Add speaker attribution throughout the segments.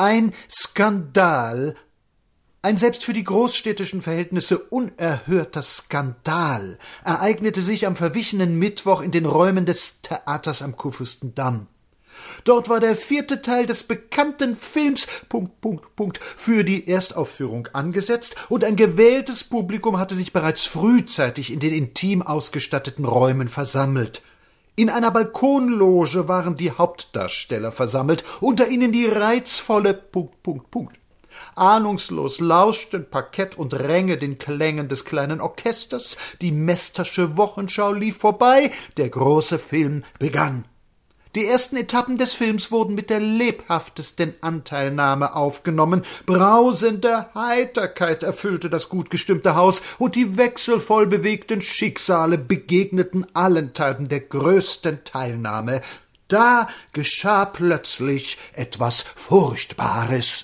Speaker 1: Ein Skandal, ein selbst für die großstädtischen Verhältnisse unerhörter Skandal ereignete sich am verwichenen Mittwoch in den Räumen des Theaters am Kurfürstendamm. Dort war der vierte Teil des bekannten Films Punkt, Punkt, Punkt für die Erstaufführung angesetzt und ein gewähltes Publikum hatte sich bereits frühzeitig in den intim ausgestatteten Räumen versammelt. In einer Balkonloge waren die Hauptdarsteller versammelt, unter ihnen die reizvolle Punkt, Punkt, Punkt. Ahnungslos lauschten Parkett und Ränge den Klängen des kleinen Orchesters, die Mestersche Wochenschau lief vorbei, der große Film begann. Die ersten Etappen des Films wurden mit der lebhaftesten Anteilnahme aufgenommen. Brausende Heiterkeit erfüllte das gut gestimmte Haus, und die wechselvoll bewegten Schicksale begegneten allenthalben der größten Teilnahme. Da geschah plötzlich etwas Furchtbares.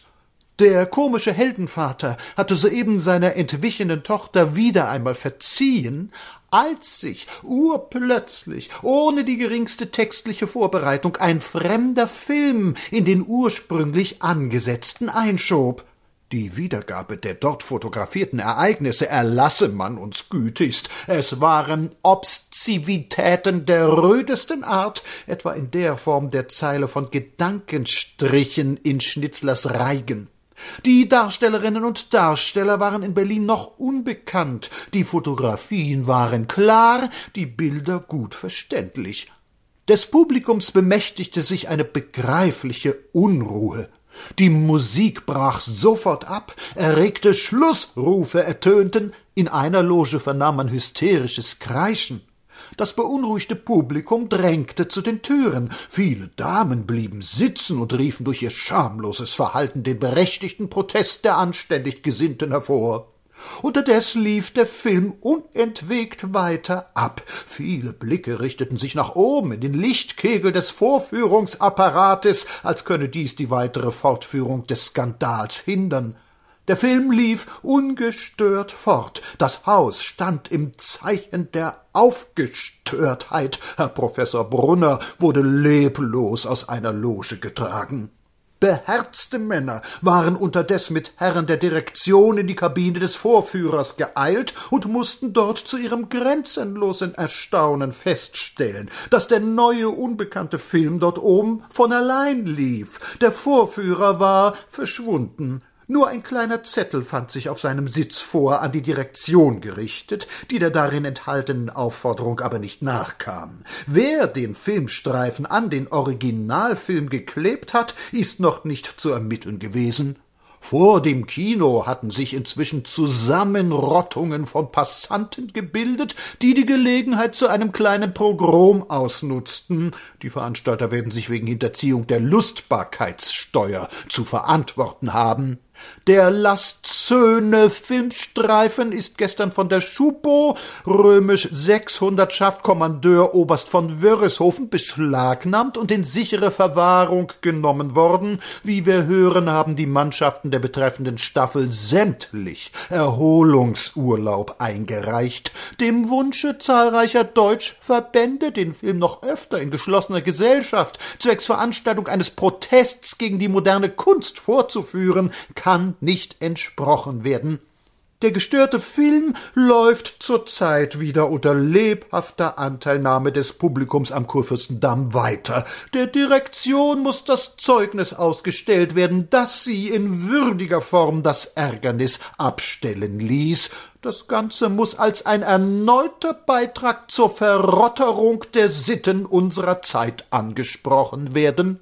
Speaker 1: Der komische Heldenvater hatte soeben seiner entwichenen Tochter wieder einmal verziehen, als sich urplötzlich, ohne die geringste textliche Vorbereitung, ein fremder Film in den ursprünglich angesetzten einschob. Die Wiedergabe der dort fotografierten Ereignisse erlasse man uns gütigst. Es waren Obszivitäten der rödesten Art, etwa in der Form der Zeile von Gedankenstrichen in Schnitzlers Reigen. Die Darstellerinnen und Darsteller waren in Berlin noch unbekannt, die Fotografien waren klar, die Bilder gut verständlich. Des Publikums bemächtigte sich eine begreifliche Unruhe. Die Musik brach sofort ab, erregte Schlussrufe ertönten, in einer Loge vernahm man hysterisches Kreischen. Das beunruhigte Publikum drängte zu den Türen. Viele Damen blieben sitzen und riefen durch ihr schamloses Verhalten den berechtigten Protest der anständig Gesinnten hervor. Unterdes lief der Film unentwegt weiter ab. Viele Blicke richteten sich nach oben in den Lichtkegel des Vorführungsapparates, als könne dies die weitere Fortführung des Skandals hindern. Der Film lief ungestört fort. Das Haus stand im Zeichen der Aufgestörtheit. Herr Professor Brunner wurde leblos aus einer Loge getragen. Beherzte Männer waren unterdes mit Herren der Direktion in die Kabine des Vorführers geeilt und mussten dort zu ihrem grenzenlosen Erstaunen feststellen, dass der neue unbekannte Film dort oben von allein lief. Der Vorführer war verschwunden. Nur ein kleiner Zettel fand sich auf seinem Sitz vor, an die Direktion gerichtet, die der darin enthaltenen Aufforderung aber nicht nachkam. Wer den Filmstreifen an den Originalfilm geklebt hat, ist noch nicht zu ermitteln gewesen. Vor dem Kino hatten sich inzwischen Zusammenrottungen von Passanten gebildet, die die Gelegenheit zu einem kleinen Pogrom ausnutzten. Die Veranstalter werden sich wegen Hinterziehung der Lustbarkeitssteuer zu verantworten haben. Der Lastzöne Filmstreifen ist gestern von der Schupo, römisch 600 Schaft Kommandeur Oberst von Wörishofen, beschlagnahmt und in sichere Verwahrung genommen worden. Wie wir hören, haben die Mannschaften der betreffenden Staffel sämtlich Erholungsurlaub eingereicht. Dem Wunsche zahlreicher Deutschverbände, den Film noch öfter in geschlossener Gesellschaft zwecks Veranstaltung eines Protests gegen die moderne Kunst vorzuführen, kann nicht entsprochen werden. Der gestörte Film läuft zurzeit wieder unter lebhafter Anteilnahme des Publikums am Kurfürstendamm weiter. Der Direktion muss das Zeugnis ausgestellt werden, dass sie in würdiger Form das Ärgernis abstellen ließ. Das Ganze muss als ein erneuter Beitrag zur Verrotterung der Sitten unserer Zeit angesprochen werden.